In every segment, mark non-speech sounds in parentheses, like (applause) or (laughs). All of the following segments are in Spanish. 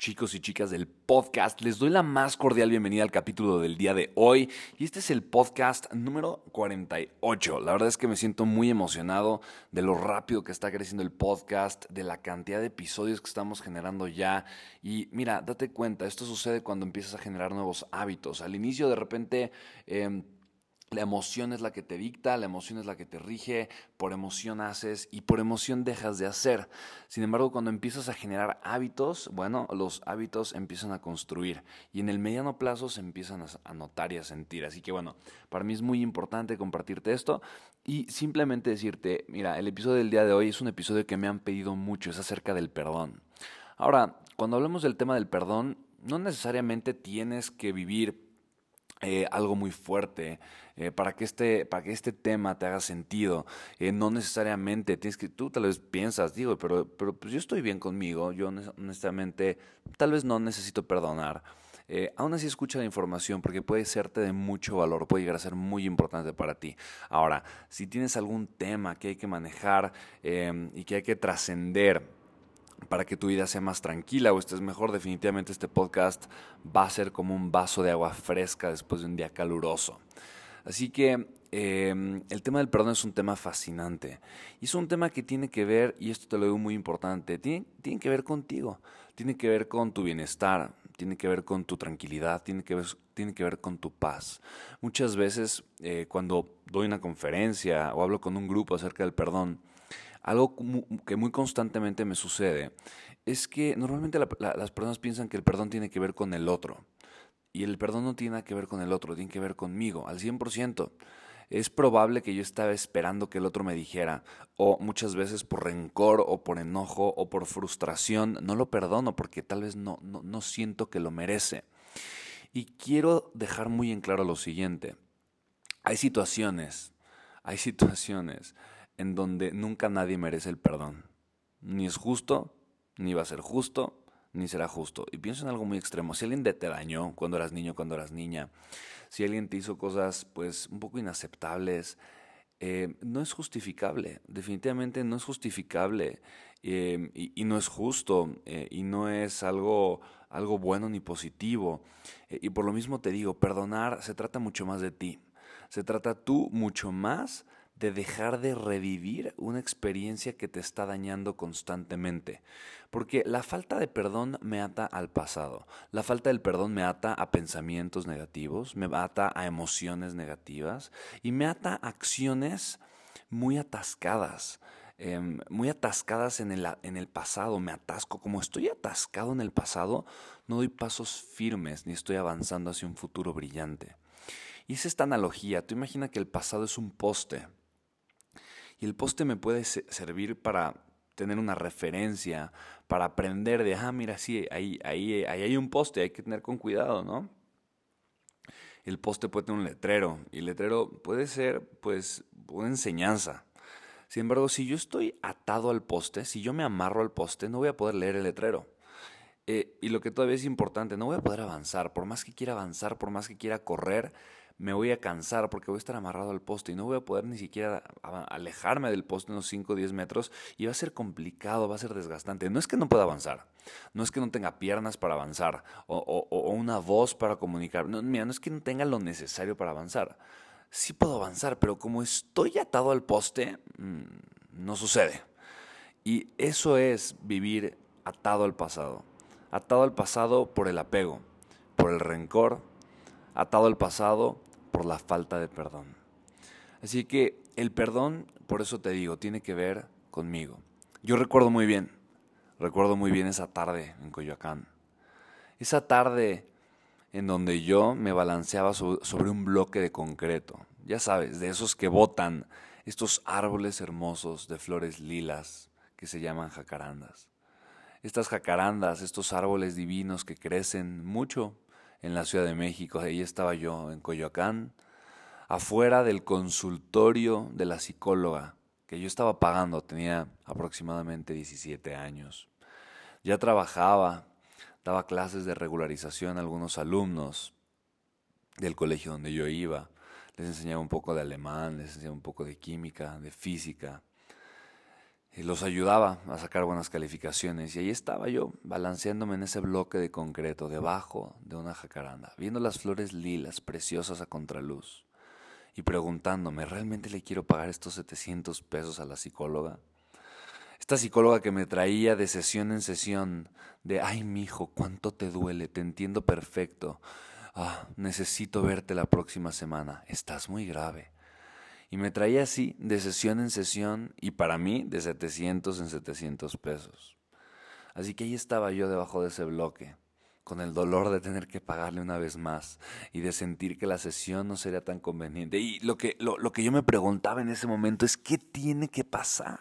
chicos y chicas del podcast. Les doy la más cordial bienvenida al capítulo del día de hoy. Y este es el podcast número 48. La verdad es que me siento muy emocionado de lo rápido que está creciendo el podcast, de la cantidad de episodios que estamos generando ya. Y mira, date cuenta, esto sucede cuando empiezas a generar nuevos hábitos. Al inicio de repente... Em, la emoción es la que te dicta, la emoción es la que te rige, por emoción haces y por emoción dejas de hacer. Sin embargo, cuando empiezas a generar hábitos, bueno, los hábitos empiezan a construir y en el mediano plazo se empiezan a notar y a sentir. Así que bueno, para mí es muy importante compartirte esto y simplemente decirte, mira, el episodio del día de hoy es un episodio que me han pedido mucho, es acerca del perdón. Ahora, cuando hablamos del tema del perdón, no necesariamente tienes que vivir eh, algo muy fuerte eh, para, que este, para que este tema te haga sentido. Eh, no necesariamente tienes que, tú tal vez piensas, digo, pero, pero pues yo estoy bien conmigo, yo honestamente tal vez no necesito perdonar. aún así escucha la información porque puede serte de mucho valor, puede llegar a ser muy importante para ti. Ahora, si tienes algún tema que hay que manejar y que hay que trascender, para que tu vida sea más tranquila o estés mejor, definitivamente este podcast va a ser como un vaso de agua fresca después de un día caluroso. Así que em, el tema del perdón es un tema fascinante. Y es un tema que tiene que ver, y esto te lo digo muy importante, tiene, tiene que ver contigo, tiene que ver con tu bienestar, tiene que ver con tu tranquilidad, tiene que ver, tiene que ver con tu paz. Muchas veces eh, cuando doy una conferencia o hablo con un grupo acerca del perdón, algo que muy constantemente me sucede es que normalmente las personas piensan que el perdón tiene que ver con el otro. Y el perdón no tiene que ver con el otro, tiene que ver conmigo, al 100%. Es probable que yo estaba esperando que el otro me dijera, o muchas veces por rencor o por enojo o por frustración, no lo perdono porque tal vez no, no, no siento que lo merece. Y quiero dejar muy en claro lo siguiente. Hay situaciones, hay situaciones en donde nunca nadie merece el perdón. Ni es justo, ni va a ser justo, ni será justo. Y pienso en algo muy extremo. Si alguien te dañó cuando eras niño, cuando eras niña, si alguien te hizo cosas pues un poco inaceptables, eh, no es justificable. Definitivamente no es justificable eh, y, no es justo eh, y no es algo, algo bueno ni positivo. y por lo mismo te digo, perdonar se trata mucho más de ti. Se trata tú mucho más de dejar de revivir una experiencia que te está dañando constantemente. Porque la falta de perdón me ata al pasado. La falta del perdón me ata a pensamientos negativos, me ata a emociones negativas y me ata a acciones muy atascadas. Em, muy atascadas en el, en el pasado, me atasco. Como estoy atascado en el pasado, no doy pasos firmes ni estoy avanzando hacia un futuro brillante. Y es esta analogía, tú imagina que el pasado es un poste y el poste me puede servir para tener una referencia, para aprender de, ah, mira, sí, ahí, ahí, ahí hay un poste, hay que tener con cuidado, ¿no? El poste puede tener un letrero y el letrero puede ser, pues, una enseñanza. Sin embargo, si yo estoy atado al poste, si yo me amarro al poste, no voy a poder leer el letrero. Eh, y lo que todavía es importante, no voy a poder avanzar. Por más que quiera avanzar, por más que quiera correr, me voy a cansar porque voy a estar amarrado al poste y no voy a poder ni siquiera alejarme del poste unos 5 o 10 metros y va a ser complicado, va a ser desgastante. No es que no pueda avanzar, no es que no tenga piernas para avanzar o, una voz para comunicar. No, mira, no es que no tenga lo necesario para avanzar. Sí puedo avanzar, pero como estoy atado al poste, mm, no sucede. Y eso es vivir atado al pasado. Atado al pasado por el apego, por el rencor, atado al pasado por la falta de perdón. Así que el perdón, por eso te digo, tiene que ver conmigo. Yo recuerdo muy bien, recuerdo muy bien esa tarde en Coyoacán. Esa tarde en donde yo me balanceaba sobre un bloque de concreto. Ya sabes, de esos que botan estos árboles hermosos de flores lilas que se llaman jacarandas. Estas jacarandas, estos árboles divinos que crecen mucho en la Ciudad de México. Ahí estaba yo, en Coyoacán, afuera del consultorio de la psicóloga, que yo estaba pagando, tenía aproximadamente 17 años. Ya trabajaba, daba clases de regularización a algunos alumnos del colegio donde yo iba. Les enseñaba un poco de alemán, les enseñaba un poco de química, de física los ayudaba a sacar buenas calificaciones. Y ahí estaba yo, balanceándome en ese bloque de concreto, debajo de una jacaranda, viendo las flores lilas preciosas a contraluz y preguntándome, ¿realmente le quiero pagar estos 700 pesos a la psicóloga? Esta psicóloga que me traía de sesión en sesión, de, ay, mijo, cuánto te duele, te entiendo perfecto. Ah, necesito verte la próxima semana, estás muy grave. Y me traía así, de sesión en sesión, y para mí, de 700 en 700 pesos. Así que ahí estaba yo debajo de ese bloque, con el dolor de tener que pagarle una vez más y de sentir que la sesión no sería tan conveniente. Y lo que, lo, lo que yo me preguntaba en ese momento es, ¿qué tiene que pasar?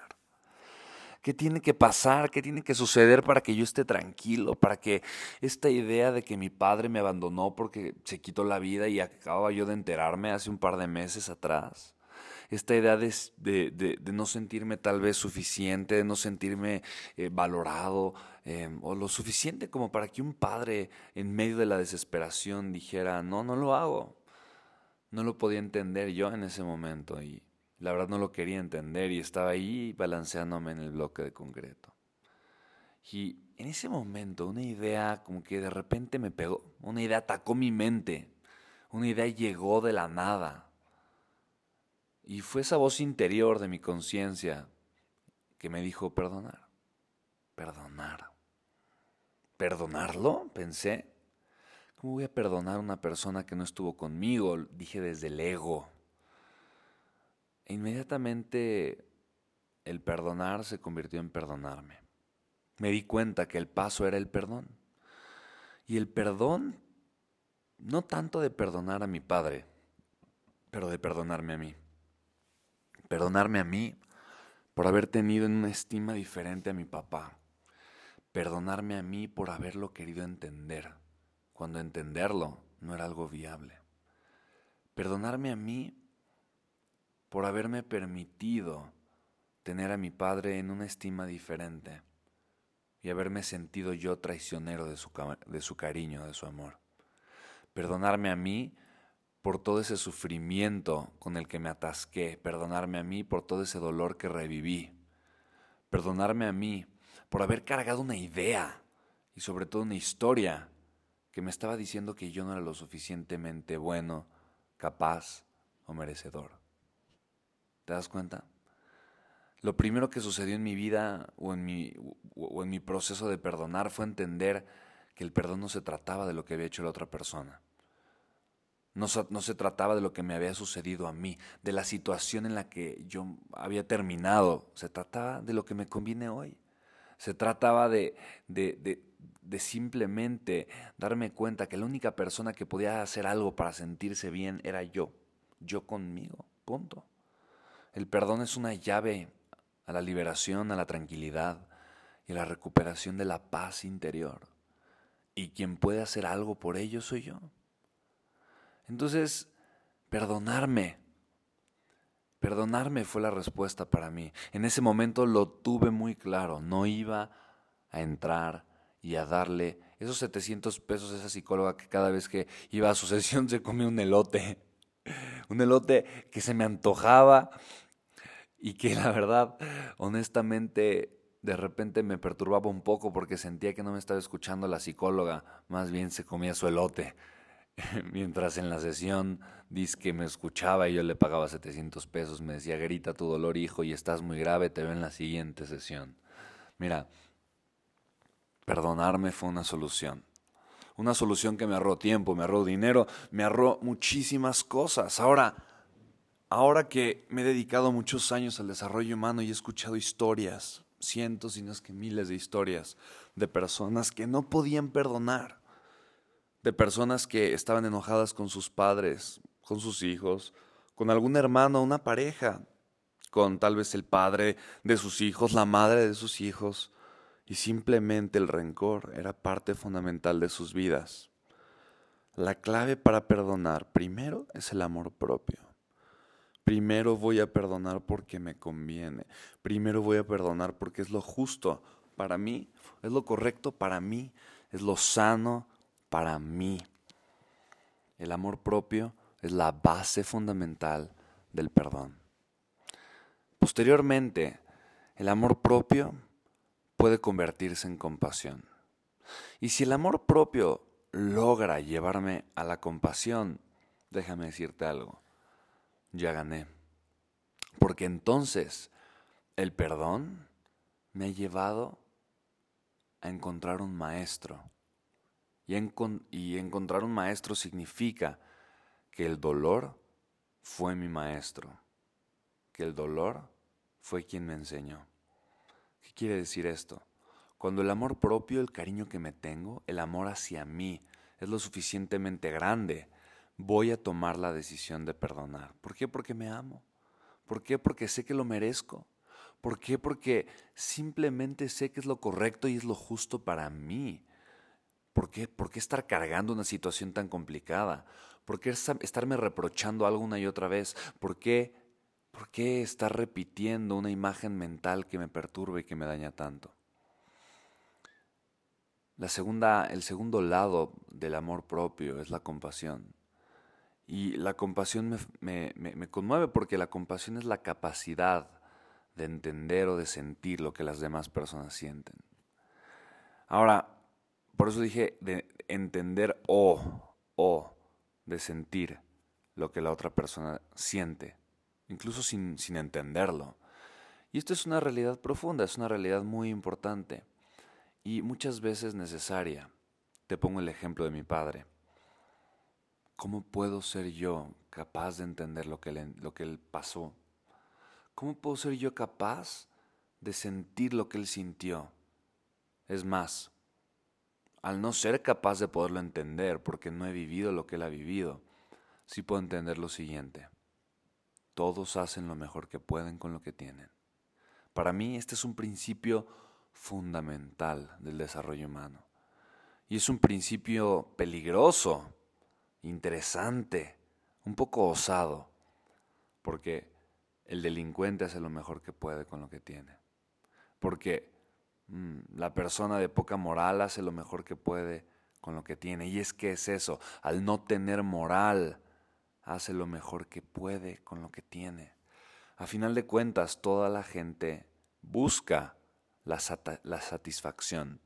¿Qué tiene que pasar? ¿Qué tiene que suceder para que yo esté tranquilo? Para que esta idea de que mi padre me abandonó porque se quitó la vida y acababa yo de enterarme hace un par de meses atrás esta idea de, no sentirme tal vez suficiente, de no sentirme eh, valorado em, o lo suficiente como para que un padre en medio de la desesperación dijera, no, no lo hago. No lo podía entender yo en ese momento y la verdad no lo quería entender y estaba ahí balanceándome en el bloque de concreto. Y en ese momento una idea como que de repente me pegó, una idea atacó mi mente, una idea llegó de la nada y fue esa voz interior de mi conciencia que me dijo perdonar, perdonar. ¿Perdonarlo? Pensé. ¿Cómo voy a perdonar a una persona que no estuvo conmigo? Dije desde el ego. E inmediatamente el perdonar se convirtió en perdonarme. Me di cuenta que el paso era el perdón. Y el perdón, no tanto de perdonar a mi padre, pero de perdonarme a mí perdonarme a mí por haber tenido en una estima diferente a mi papá, perdonarme a mí por haberlo querido entender, cuando entenderlo no era algo viable, perdonarme a mí por haberme permitido tener a mi padre en una estima diferente y haberme sentido yo traicionero de su, de su cariño, de su amor. Perdonarme a mí por todo ese sufrimiento con el que me atasqué, perdonarme a mí por todo ese dolor que reviví, perdonarme a mí por haber cargado una idea y sobre todo una historia que me estaba diciendo que yo no era lo suficientemente bueno, capaz o merecedor. ¿Te das cuenta? Lo primero que sucedió en mi vida o en mi, o en mi proceso de perdonar fue entender que el perdón no se trataba de lo que había hecho la otra persona no, se trataba de lo que me había sucedido a mí, de la situación en la que yo había terminado. Se trataba de lo que me conviene hoy. Se trataba de, de, de, simplemente darme cuenta que la única persona que podía hacer algo para sentirse bien era yo. Yo conmigo. Punto. El perdón es una llave a la liberación, a la tranquilidad y a la recuperación de la paz interior. Y quien puede hacer algo por ello soy yo. Entonces, perdonarme. Perdonarme fue la respuesta para mí. En ese momento lo tuve muy claro. No iba a entrar y a darle esos 700 pesos a esa psicóloga que cada vez que iba a su (laughs) sesión se comía un elote. un elote que se me antojaba y que la verdad, honestamente, de repente me perturbaba un poco porque sentía que no me estaba escuchando la psicóloga, más bien se comía su elote. (laughs) Mientras en la sesión dice que me escuchaba y yo le pagaba 700 pesos, me decía, grita tu dolor hijo y estás muy grave, te veo en la siguiente sesión. Mira, perdonarme fue una solución. Una solución que me ahorró tiempo, me ahorró dinero, me ahorró muchísimas cosas. Ahora, ahora que me he dedicado muchos años al desarrollo humano y he escuchado historias, cientos y no es que miles de historias de personas que no podían perdonar, de personas que estaban enojadas con sus padres, con sus hijos, con algún hermano, una pareja, con tal vez el padre de sus hijos, la madre de sus hijos, y simplemente el rencor era parte fundamental de sus vidas. La clave para perdonar primero es el amor propio. Primero voy a perdonar porque me conviene. Primero voy a perdonar porque es lo justo para mí, es lo correcto para mí, es lo sano para mí. El amor propio es la base fundamental del perdón. Posteriormente, el amor propio puede convertirse en compasión. Y si el amor propio logra llevarme a la compasión, déjame decirte algo, ya gané. Porque entonces el perdón me ha llevado a encontrar un maestro. Y, encontrar un maestro significa que el dolor fue mi maestro, que el dolor fue quien me enseñó. ¿Qué quiere decir esto? Cuando el amor propio, el cariño que me tengo, el amor hacia mí es lo suficientemente grande, voy a tomar la decisión de perdonar. ¿Por qué? Porque me amo. ¿Por qué? Porque sé que lo merezco. ¿Por qué? Porque simplemente sé que es lo correcto y es lo justo para mí. ¿Por qué? ¿Por qué estar cargando una situación tan complicada? ¿Por qué estarme reprochando algo una y otra vez? ¿Por qué ¿Por qué estar repitiendo una imagen mental que me perturba y que me daña tanto? La segunda, el segundo lado del amor propio es la compasión. Y la compasión me, me, conmueve porque la compasión es la capacidad de entender o de sentir lo que las demás personas sienten. Ahora, por eso dije de entender o, o de sentir lo que la otra persona siente incluso sin, sin entenderlo. Y esto es una realidad profunda, es una realidad muy importante y muchas veces necesaria. Te pongo el ejemplo de mi padre. ¿Cómo puedo ser yo capaz de entender lo que, él, lo que él pasó? ¿Cómo puedo ser yo capaz de sentir lo que él sintió? Es más, al no ser capaz de poderlo entender, porque no he vivido lo que él ha vivido, sí puedo entender lo siguiente. Todos hacen lo mejor que pueden con lo que tienen. Para mí este es un principio fundamental del desarrollo humano. Y es un principio peligroso, interesante, un poco osado, porque el delincuente hace lo mejor que puede con lo que tiene. Porque la persona de poca moral hace lo mejor que puede con lo que tiene. Y es que es eso, al no tener moral, hace lo mejor que puede con lo que tiene. A final de cuentas, toda la gente busca la, satisfacción.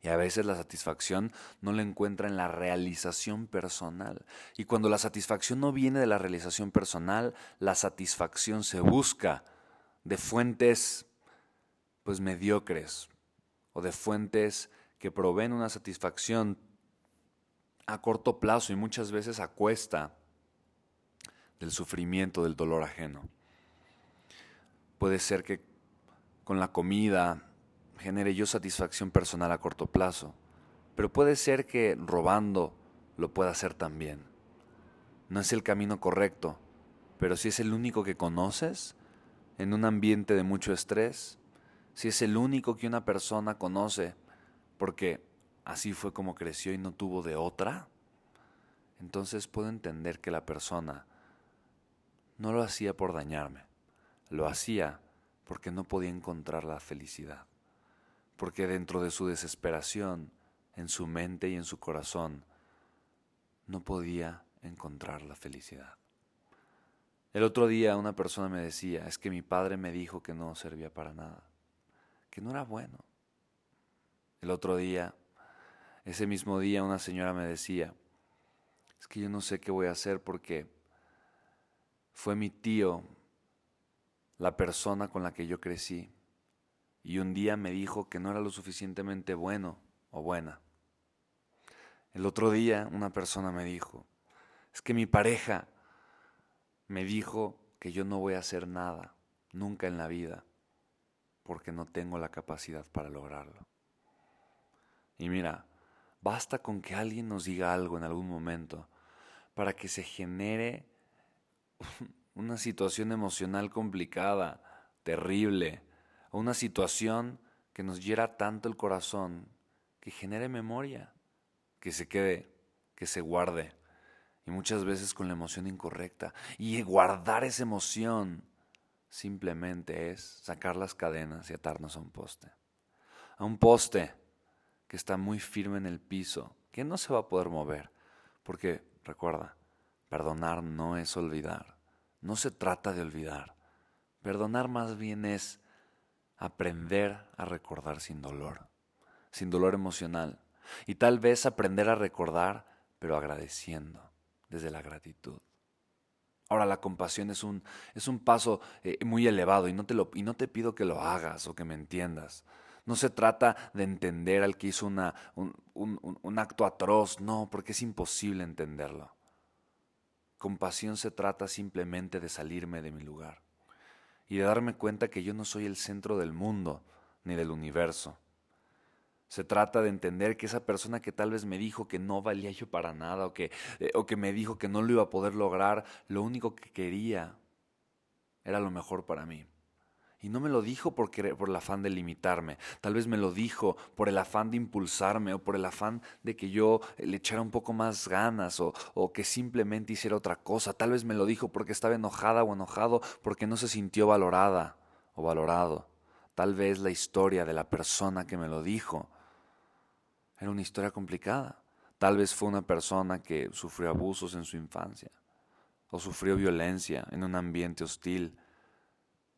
Y a veces la satisfacción no la encuentra en la realización personal. Y cuando la satisfacción no viene de la realización personal, la satisfacción se busca de fuentes pues mediocres o de fuentes que proveen una satisfacción a corto plazo y muchas veces a cuesta del sufrimiento, del dolor ajeno. Puede ser que con la comida genere yo satisfacción personal a corto plazo, pero puede ser que robando lo pueda hacer también. No es el camino correcto, pero si es el único que conoces en un ambiente de mucho estrés, si es el único que una persona conoce porque así fue como creció y no tuvo de otra, entonces puedo entender que la persona no lo hacía por dañarme, lo hacía porque no podía encontrar la felicidad, porque dentro de su desesperación, en su mente y en su corazón, no podía encontrar la felicidad. El otro día una persona me decía, es que mi padre me dijo que no servía para nada, que no era bueno. El otro día, ese mismo día, una señora me decía, es que yo no sé qué voy a hacer porque fue mi tío la persona con la que yo crecí y un día me dijo que no era lo suficientemente bueno o buena. El otro día una persona me dijo, es que mi pareja me dijo que yo no voy a hacer nada, nunca en la vida, porque no tengo la capacidad para lograrlo. Y mira, basta con que alguien nos diga algo en algún momento para que se genere (laughs) una situación emocional complicada, terrible, una situación que nos hiera tanto el corazón que genere memoria, que se quede, que se guarde y muchas veces con la emoción incorrecta. Y guardar esa emoción simplemente es sacar las cadenas y atarnos a un poste. A un poste que está muy firme en el piso, que no se va a poder mover. Porque, recuerda, perdonar no es olvidar. No se trata de olvidar. Perdonar más bien es aprender a recordar sin dolor, sin dolor emocional. Y tal vez aprender a recordar, pero agradeciendo desde la gratitud. Ahora la compasión es un, es un paso eh, muy elevado y no, te lo, y no te pido que lo hagas o que me entiendas. No se trata de entender al que hizo una, un, un, un acto atroz, no, porque es imposible entenderlo. Compasión se trata simplemente de salirme de mi lugar y de darme cuenta que yo no soy el centro del mundo ni del universo se trata de entender que esa persona que tal vez me dijo que no valía yo para nada o que, eh, o que me dijo que no lo iba a poder lograr, lo único que quería era lo mejor para mí. Y no me lo dijo porque, por el afán de limitarme, tal vez me lo dijo por el afán de impulsarme o por el afán de que yo le echara un poco más ganas o, o que simplemente hiciera otra cosa, tal vez me lo dijo porque estaba enojada o enojado porque no se sintió valorada o valorado. Tal vez la historia de la persona que me lo dijo era una historia complicada. Tal vez fue una persona que sufrió abusos en su infancia o sufrió violencia en un ambiente hostil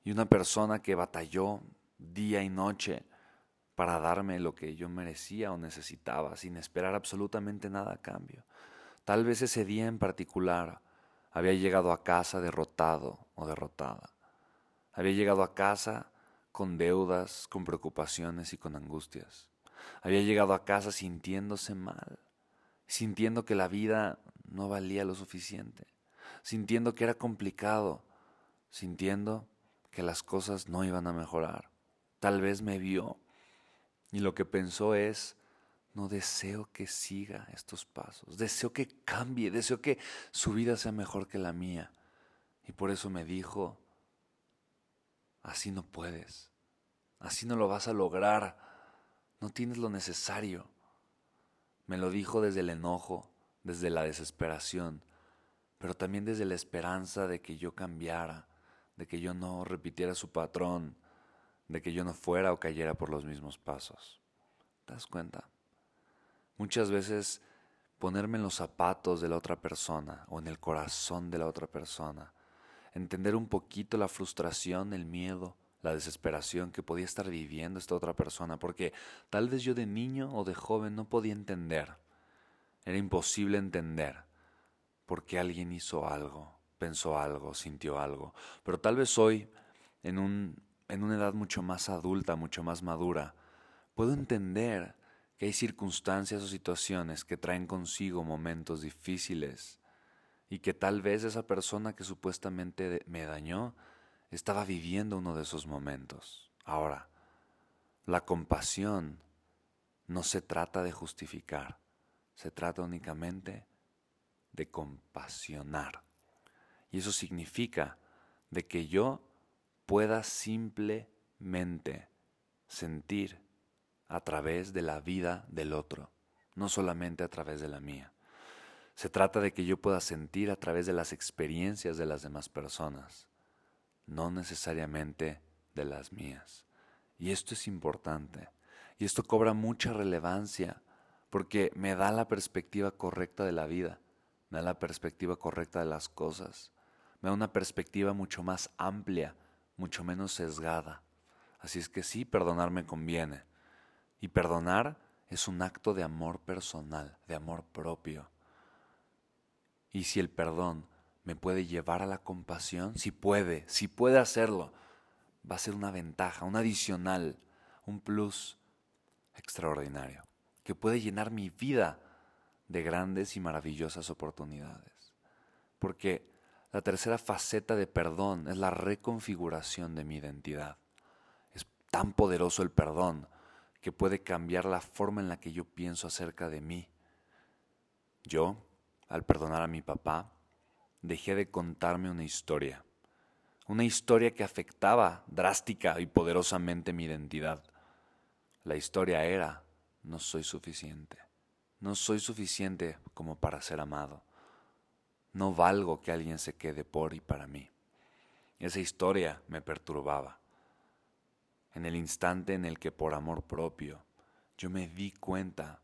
y una persona que batalló día y noche para darme lo que yo merecía o necesitaba sin esperar absolutamente nada a cambio. Tal vez ese día en particular había llegado a casa derrotado o derrotada. Había llegado a casa con deudas, con preocupaciones y con angustias. Había llegado a casa sintiéndose mal, sintiendo que la vida no valía lo suficiente, sintiendo que era complicado, sintiendo que las cosas no iban a mejorar. Tal vez me vio y lo que pensó es, no deseo que siga estos pasos, deseo que cambie, deseo que su vida sea mejor que la mía. Y por eso me dijo, así no puedes, así no lo vas a lograr no tienes lo necesario. Me lo dijo desde el enojo, desde la desesperación, pero también desde la esperanza de que yo cambiara, de que yo no repitiera su patrón, de que yo no fuera o cayera por los mismos pasos. ¿Te das cuenta? Muchas veces ponerme en los zapatos de la otra persona o en el corazón de la otra persona, entender un poquito la frustración, el miedo, la desesperación que podía estar viviendo esta otra persona, porque tal vez yo de niño o de joven no podía entender. Era imposible entender por qué alguien hizo algo, pensó algo, sintió algo. Pero tal vez hoy, en, un, en una edad mucho más adulta, mucho más madura, puedo entender que hay circunstancias o situaciones que traen consigo momentos difíciles y que tal vez esa persona que supuestamente me dañó estaba viviendo uno de esos momentos. Ahora, la compasión no se trata de justificar, se trata únicamente de compasionar. Y eso significa de que yo pueda simplemente sentir a través de la vida del otro, no solamente a través de la mía. Se trata de que yo pueda sentir a través de las experiencias de las demás personas no necesariamente de las mías. Y esto es importante. Y esto cobra mucha relevancia porque me da la perspectiva correcta de la vida, me da la perspectiva correcta de las cosas, me da una perspectiva mucho más amplia, mucho menos sesgada. Así es que sí, perdonar me conviene. Y perdonar es un acto de amor personal, de amor propio. Y si el perdón me puede llevar a la compasión, si puede, si puede hacerlo, va a ser una ventaja, un adicional, un plus extraordinario, que puede llenar mi vida de grandes y maravillosas oportunidades. Porque la tercera faceta de perdón es la reconfiguración de mi identidad. Es tan poderoso el perdón que puede cambiar la forma en la que yo pienso acerca de mí. Yo, al perdonar a mi papá, dejé de contarme una historia, una historia que afectaba drástica y poderosamente mi identidad. La historia era, no soy suficiente, no soy suficiente como para ser amado, no valgo que alguien se quede por y para mí. Esa historia me perturbaba. En el instante en el que por amor propio yo me di cuenta,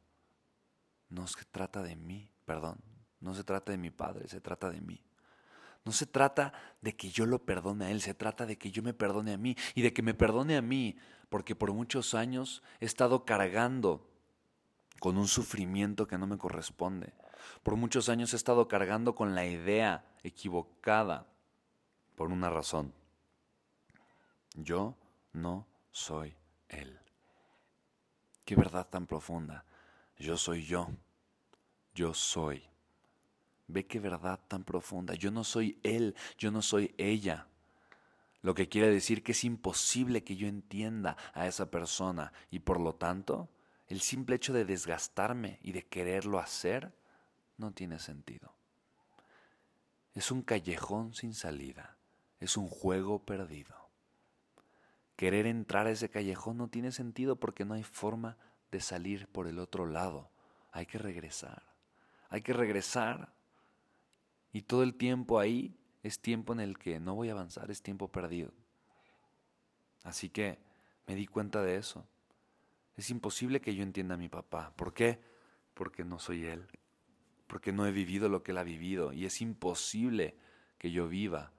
no se trata de mí, perdón, no se trata de mi padre, se trata de mí. No se trata de que yo lo perdone a Él, se trata de que yo me perdone a mí y de que me perdone a mí, porque por muchos años he estado cargando con un sufrimiento que no me corresponde. Por muchos años he estado cargando con la idea equivocada por una razón. Yo no soy Él. Qué verdad tan profunda. Yo soy yo. Yo soy. Ve qué verdad tan profunda. Yo no soy él, yo no soy ella. Lo que quiere decir que es imposible que yo entienda a esa persona y por lo tanto el simple hecho de desgastarme y de quererlo hacer no tiene sentido. Es un callejón sin salida, es un juego perdido. Querer entrar a ese callejón no tiene sentido porque no hay forma de salir por el otro lado. Hay que regresar. Hay que regresar y todo el tiempo ahí es tiempo en el que no voy a avanzar, es tiempo perdido. Así que me di cuenta de eso. Es imposible que yo entienda a mi papá. ¿Por qué? Porque no soy él. Porque no he vivido lo que él ha vivido. Y es imposible que yo viva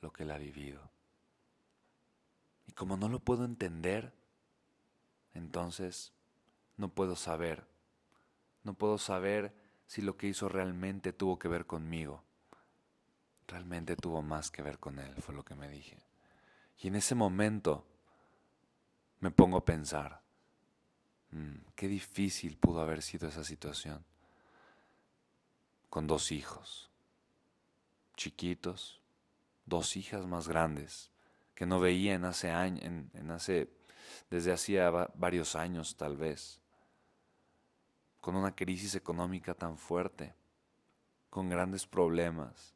lo que él ha vivido. Y como no lo puedo entender, entonces no puedo saber. No puedo saber si lo que hizo realmente tuvo que ver conmigo realmente tuvo más que ver con él, fue lo que me dije. Y en ese momento me pongo a pensar, mm, qué difícil pudo haber sido esa situación. Con dos hijos, chiquitos, dos hijas más grandes, que no veía en hace años, en, hace, desde hacía varios años tal vez, con una crisis económica tan fuerte, con grandes problemas,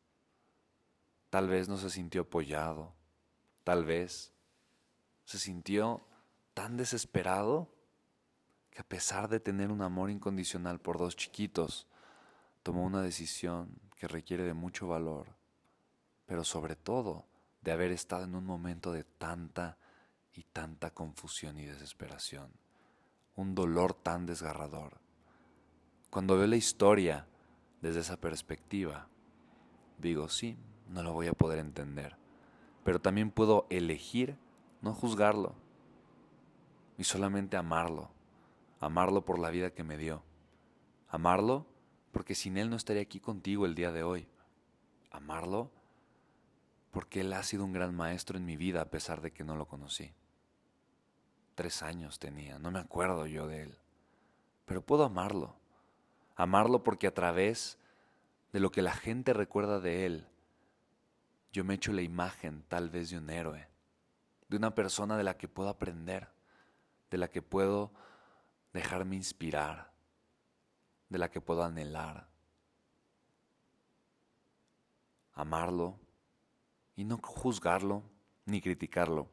Tal vez no se sintió apoyado, tal vez se sintió tan desesperado que a pesar de tener un amor incondicional por dos chiquitos, tomó una decisión que requiere de mucho valor, pero sobre todo de haber estado en un momento de tanta y tanta confusión y desesperación, un dolor tan desgarrador. Cuando veo la historia desde esa perspectiva, digo, sí, no lo voy a poder entender. Pero también puedo elegir no juzgarlo y solamente amarlo. Amarlo por la vida que me dio. Amarlo porque sin Él no estaría aquí contigo el día de hoy. Amarlo porque Él ha sido un gran maestro en mi vida a pesar de que no lo conocí. Tres años tenía, no me acuerdo yo de Él. Pero puedo amarlo. Amarlo porque a través de lo que la gente recuerda de Él, yo me echo la imagen tal vez de un héroe, de una persona de la que puedo aprender, de la que puedo dejarme inspirar, de la que puedo anhelar, amarlo y no juzgarlo ni criticarlo,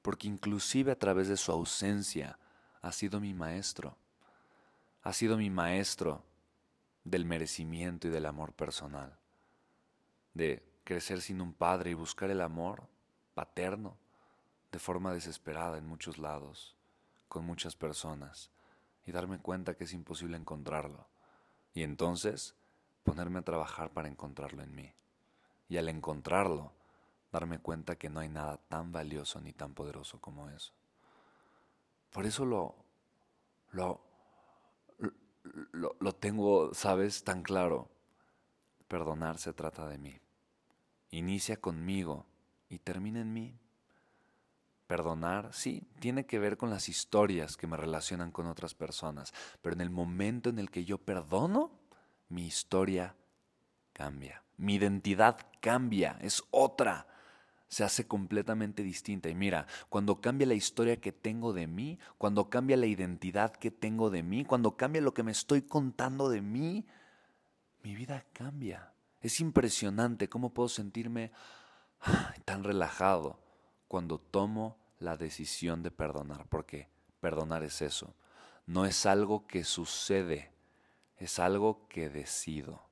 porque inclusive a través de su ausencia ha sido mi maestro, ha sido mi maestro del merecimiento y del amor personal, de crecer sin un padre y buscar el amor paterno de forma desesperada en muchos lados, con muchas personas, y darme cuenta que es imposible encontrarlo. Y entonces ponerme a trabajar para encontrarlo en mí. y al encontrarlo, darme cuenta que no hay nada tan valioso ni tan poderoso como eso. Por eso lo, lo, lo, lo tengo, sabes, tan claro. Perdonar se trata de mí. Inicia conmigo y termina en mí. Perdonar, sí, tiene que ver con las historias que me relacionan con otras personas, pero en el momento en el que yo perdono, mi historia cambia, mi identidad cambia, es otra, se hace completamente distinta. Y mira, cuando cambia la historia que tengo de mí, cuando cambia la identidad que tengo de mí, cuando cambia lo que me estoy contando de mí, mi vida cambia. Es impresionante cómo puedo sentirme tan relajado cuando tomo la decisión de perdonar, porque perdonar es eso, no es algo que sucede, es algo que decido.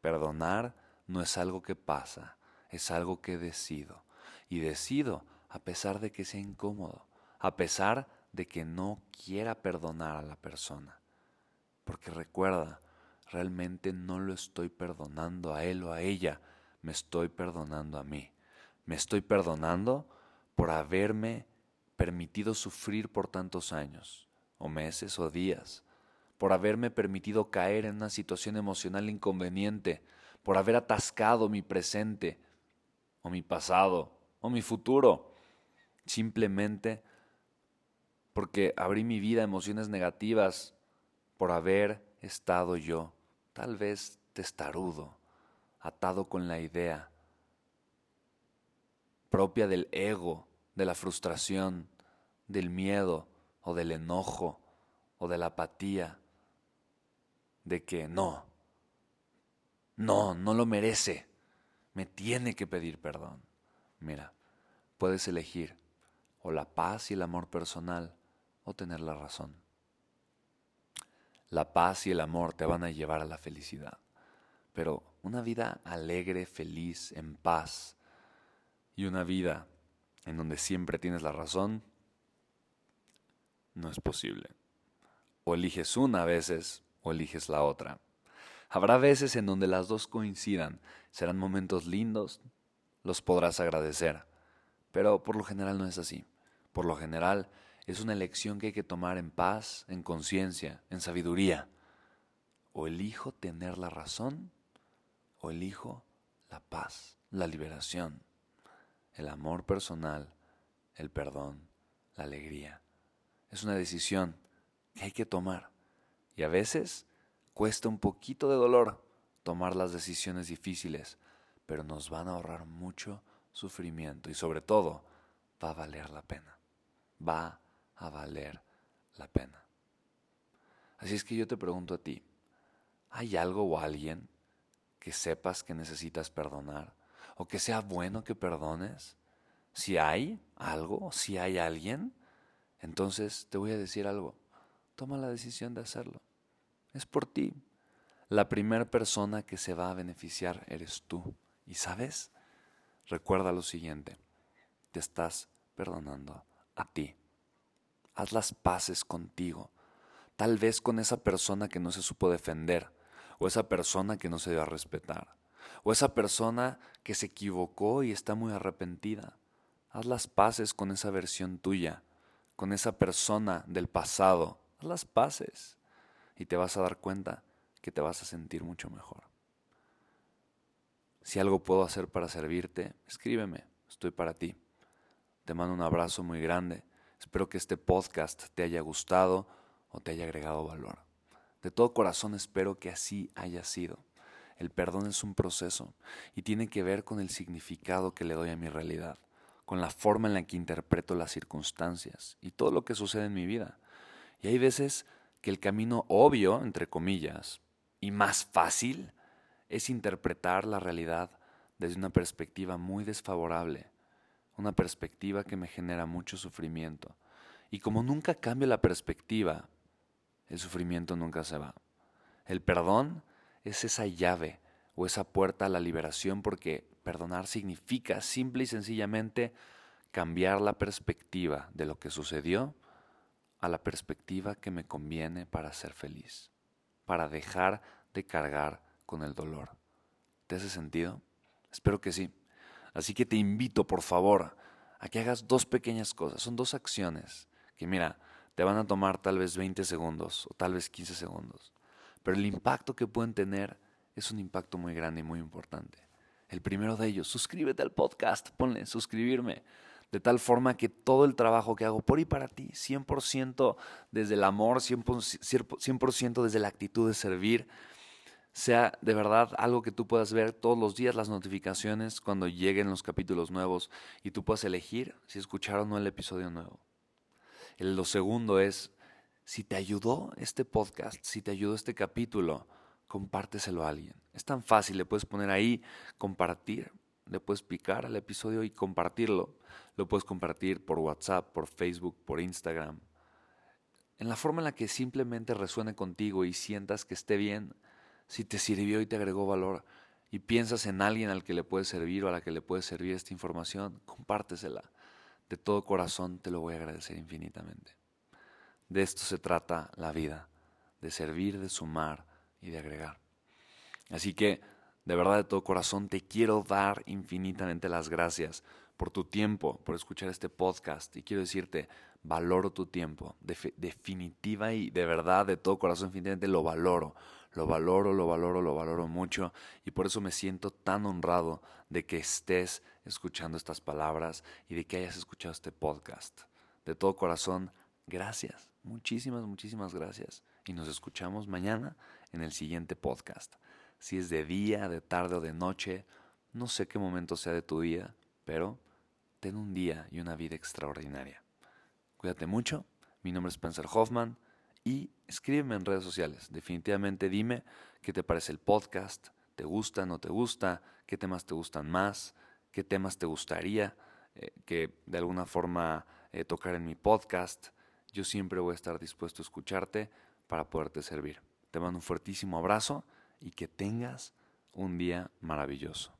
Perdonar no es algo que pasa, es algo que decido. Y decido a pesar de que sea incómodo, a pesar de que no quiera perdonar a la persona. Porque recuerda, realmente no lo estoy perdonando a él o a ella, me estoy perdonando a mí. Me estoy perdonando por haberme permitido sufrir por tantos años, o meses, o días, por haberme permitido caer en una situación emocional inconveniente, por haber atascado mi presente, o mi pasado, o mi futuro, simplemente porque abrí mi vida a emociones negativas, por haber estado yo, tal vez testarudo, atado con la idea propia del ego, de la frustración, del miedo o del enojo o de la apatía, de que no, no, no lo merece, me tiene que pedir perdón. Mira, puedes elegir o la paz y el amor personal o tener la razón. La paz y el amor te van a llevar a la felicidad, pero una vida alegre, feliz, en paz, y una vida en donde siempre tienes la razón, no es posible. O eliges una a veces o eliges la otra. Habrá veces en donde las dos coincidan, serán momentos lindos, los podrás agradecer, pero por lo general no es así. Por lo general es una elección que hay que tomar en paz, en conciencia, en sabiduría. O elijo tener la razón o elijo la paz, la liberación el amor personal, el perdón, la alegría. Es una decisión que hay que tomar. Y a veces cuesta un poquito de dolor tomar las decisiones difíciles, pero nos van a ahorrar mucho sufrimiento y sobre todo va a valer la pena. Va a valer la pena. Así es que yo te pregunto a ti, ¿hay algo o alguien que sepas que necesitas perdonar? o que sea bueno que perdones, si hay algo, si hay alguien, entonces te voy a decir algo. Toma la decisión de hacerlo. Es por ti. La primera persona que se va a beneficiar eres tú. ¿Y sabes? Recuerda lo siguiente. Te estás perdonando a ti. Haz las paces contigo. Tal vez con esa persona que no se supo defender o esa persona que no se dio a respetar o esa persona que se equivocó y está muy arrepentida. Haz las paces con esa versión tuya, con esa persona del pasado. Haz las paces y te vas a dar cuenta que te vas a sentir mucho mejor. Si algo puedo hacer para servirte, escríbeme, estoy para ti. Te mando un abrazo muy grande. Espero que este podcast te haya gustado o te haya agregado valor. De todo corazón espero que así haya sido. El perdón es un proceso y tiene que ver con el significado que le doy a mi realidad, con la forma en la que interpreto las circunstancias y todo lo que sucede en mi vida. Y hay veces que el camino obvio, entre comillas, y más fácil es interpretar la realidad desde una perspectiva muy desfavorable, una perspectiva que me genera mucho sufrimiento. Y como nunca cambio la perspectiva, el sufrimiento nunca se va. El perdón es esa llave o esa puerta a la liberación porque perdonar significa simple y sencillamente cambiar la perspectiva de lo que sucedió a la perspectiva que me conviene para ser feliz, para dejar de cargar con el dolor. ¿Te hace sentido? Espero que sí. Así que te invito, por favor, a que hagas dos pequeñas cosas. Son dos acciones que, mira, te van a tomar tal vez 20 segundos o tal vez 15 segundos. Pero el impacto que pueden tener es un impacto muy grande y muy importante. El primero de ellos, suscríbete al podcast, ponle suscribirme, de tal forma que todo el trabajo que hago por y para ti, 100% desde el amor, 100%, desde la actitud de servir, sea de verdad algo que tú puedas ver todos los días las notificaciones cuando lleguen los capítulos nuevos y tú puedas elegir si escuchar o no el episodio nuevo. Lo segundo es, si te ayudó este podcast, si te ayudó este capítulo, compárteselo a alguien. Es tan fácil, le puedes poner ahí compartir, le puedes picar al episodio y compartirlo. Lo puedes compartir por WhatsApp, por Facebook, por Instagram. En la forma en la que simplemente resuene contigo y sientas que esté bien, si te sirvió y te agregó valor y piensas en alguien al que le puede servir o a la que le puede servir esta información, compártesela. De todo corazón te lo voy a agradecer infinitamente. De esto se trata la vida, de servir, de sumar y de agregar. Así que, de verdad, de todo corazón, te quiero dar infinitamente las gracias por tu tiempo, por escuchar este podcast. Y quiero decirte, valoro tu tiempo. definitiva y de verdad, de todo corazón, infinitamente lo valoro. Lo valoro, lo valoro, lo valoro mucho. Y por eso me siento tan honrado de que estés escuchando estas palabras y de que hayas escuchado este podcast. De todo corazón, gracias. Muchísimas, muchísimas gracias. Y nos escuchamos mañana en el siguiente podcast. Si es de día, de tarde o de noche, no sé qué momento sea de tu día, pero ten un día y una vida extraordinaria. Cuídate mucho. Mi nombre es Spencer Hoffman y escríbeme en redes sociales. Definitivamente dime qué te parece el podcast, te gusta, no te gusta, qué temas te gustan más, qué temas te gustaría eh, que de alguna forma eh, tocar en mi podcast. Yo siempre voy a estar dispuesto a escucharte para poderte servir. Te mando un fuertísimo abrazo y que tengas un día maravilloso.